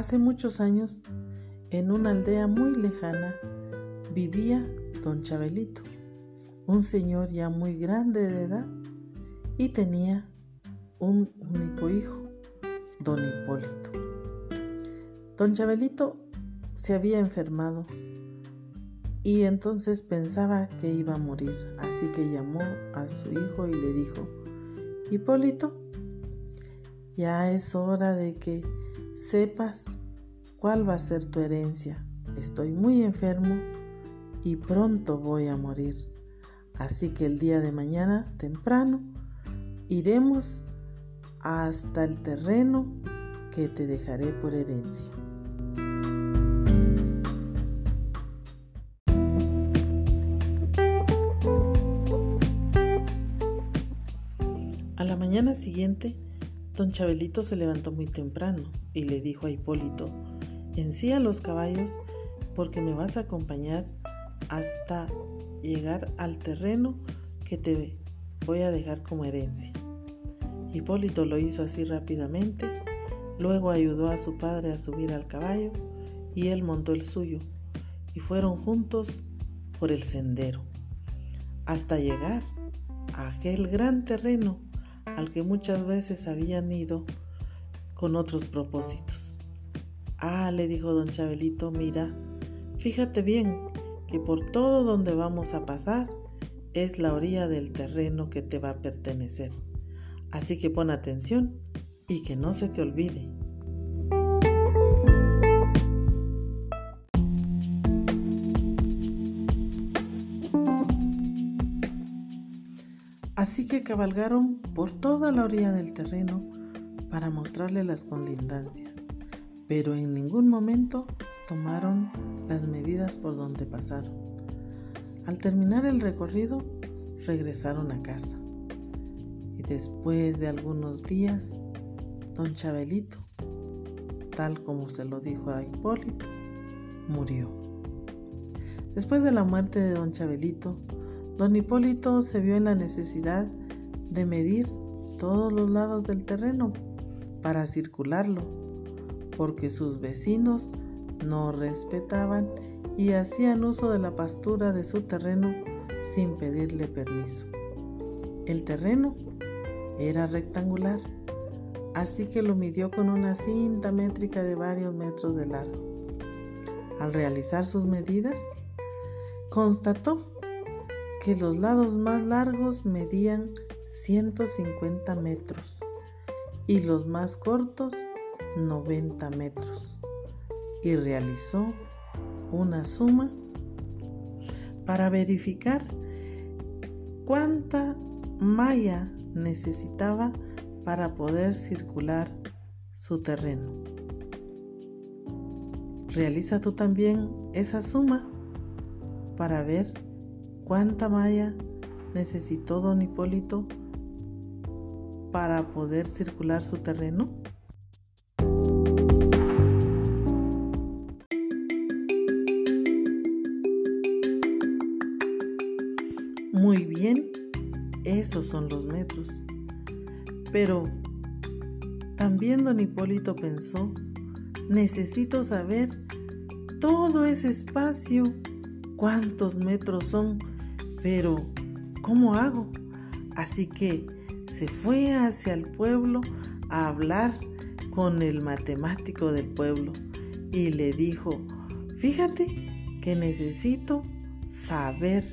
Hace muchos años, en una aldea muy lejana, vivía don Chabelito, un señor ya muy grande de edad y tenía un único hijo, don Hipólito. Don Chabelito se había enfermado y entonces pensaba que iba a morir, así que llamó a su hijo y le dijo, Hipólito, ya es hora de que sepas cuál va a ser tu herencia. Estoy muy enfermo y pronto voy a morir. Así que el día de mañana temprano iremos hasta el terreno que te dejaré por herencia. A la mañana siguiente, don Chabelito se levantó muy temprano y le dijo a Hipólito, encía los caballos porque me vas a acompañar hasta llegar al terreno que te voy a dejar como herencia. Hipólito lo hizo así rápidamente, luego ayudó a su padre a subir al caballo y él montó el suyo y fueron juntos por el sendero hasta llegar a aquel gran terreno al que muchas veces habían ido con otros propósitos. Ah, le dijo don Chabelito, mira, fíjate bien que por todo donde vamos a pasar es la orilla del terreno que te va a pertenecer. Así que pon atención y que no se te olvide. Así que cabalgaron por toda la orilla del terreno para mostrarle las colindancias, pero en ningún momento tomaron las medidas por donde pasaron. Al terminar el recorrido, regresaron a casa. Y después de algunos días, don Chabelito, tal como se lo dijo a Hipólito, murió. Después de la muerte de don Chabelito, don Hipólito se vio en la necesidad de medir todos los lados del terreno para circularlo, porque sus vecinos no respetaban y hacían uso de la pastura de su terreno sin pedirle permiso. El terreno era rectangular, así que lo midió con una cinta métrica de varios metros de largo. Al realizar sus medidas, constató que los lados más largos medían 150 metros y los más cortos 90 metros y realizó una suma para verificar cuánta malla necesitaba para poder circular su terreno. Realiza tú también esa suma para ver cuánta malla necesitó don Hipólito para poder circular su terreno? Muy bien, esos son los metros. Pero también don Hipólito pensó, necesito saber todo ese espacio, cuántos metros son, pero ¿cómo hago? Así que se fue hacia el pueblo a hablar con el matemático del pueblo y le dijo, fíjate que necesito saber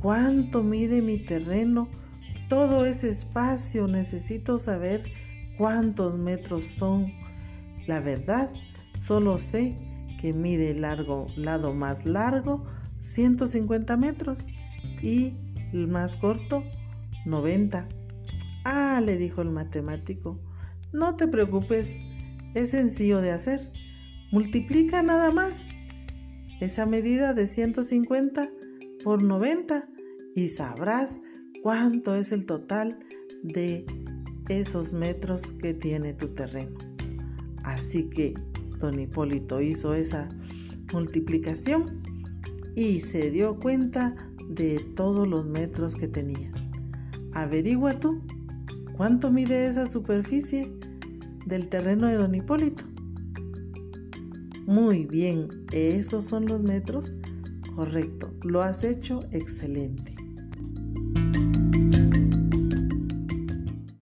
cuánto mide mi terreno, todo ese espacio, necesito saber cuántos metros son. La verdad, solo sé que mide el largo, lado más largo 150 metros y el más corto 90. Ah, le dijo el matemático, no te preocupes, es sencillo de hacer. Multiplica nada más esa medida de 150 por 90 y sabrás cuánto es el total de esos metros que tiene tu terreno. Así que don Hipólito hizo esa multiplicación y se dio cuenta de todos los metros que tenía. Averigua tú ¿Cuánto mide esa superficie del terreno de don Hipólito? Muy bien, ¿esos son los metros? Correcto, lo has hecho excelente.